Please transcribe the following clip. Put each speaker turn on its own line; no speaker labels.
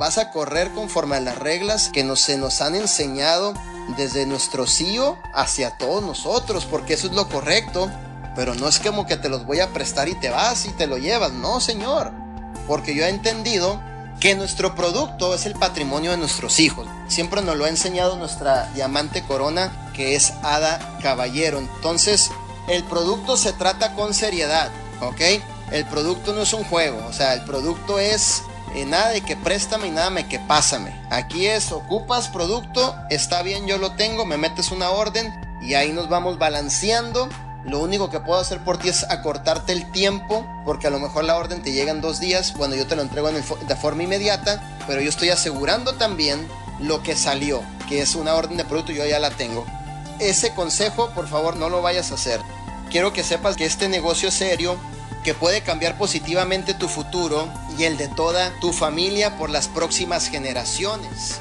vas a correr conforme a las reglas que nos, se nos han enseñado desde nuestro CEO hacia todos nosotros, porque eso es lo correcto. Pero no es como que te los voy a prestar y te vas y te lo llevas. No, señor. Porque yo he entendido que nuestro producto es el patrimonio de nuestros hijos. Siempre nos lo ha enseñado nuestra diamante corona, que es Ada Caballero. Entonces, el producto se trata con seriedad, ¿ok? El producto no es un juego, o sea, el producto es eh, nada de que préstame y nada de que pásame. Aquí es, ocupas producto, está bien, yo lo tengo, me metes una orden y ahí nos vamos balanceando. Lo único que puedo hacer por ti es acortarte el tiempo, porque a lo mejor la orden te llega en dos días, cuando yo te lo entrego de forma inmediata, pero yo estoy asegurando también lo que salió, que es una orden de producto, yo ya la tengo. Ese consejo, por favor, no lo vayas a hacer. Quiero que sepas que este negocio es serio, que puede cambiar positivamente tu futuro y el de toda tu familia por las próximas generaciones.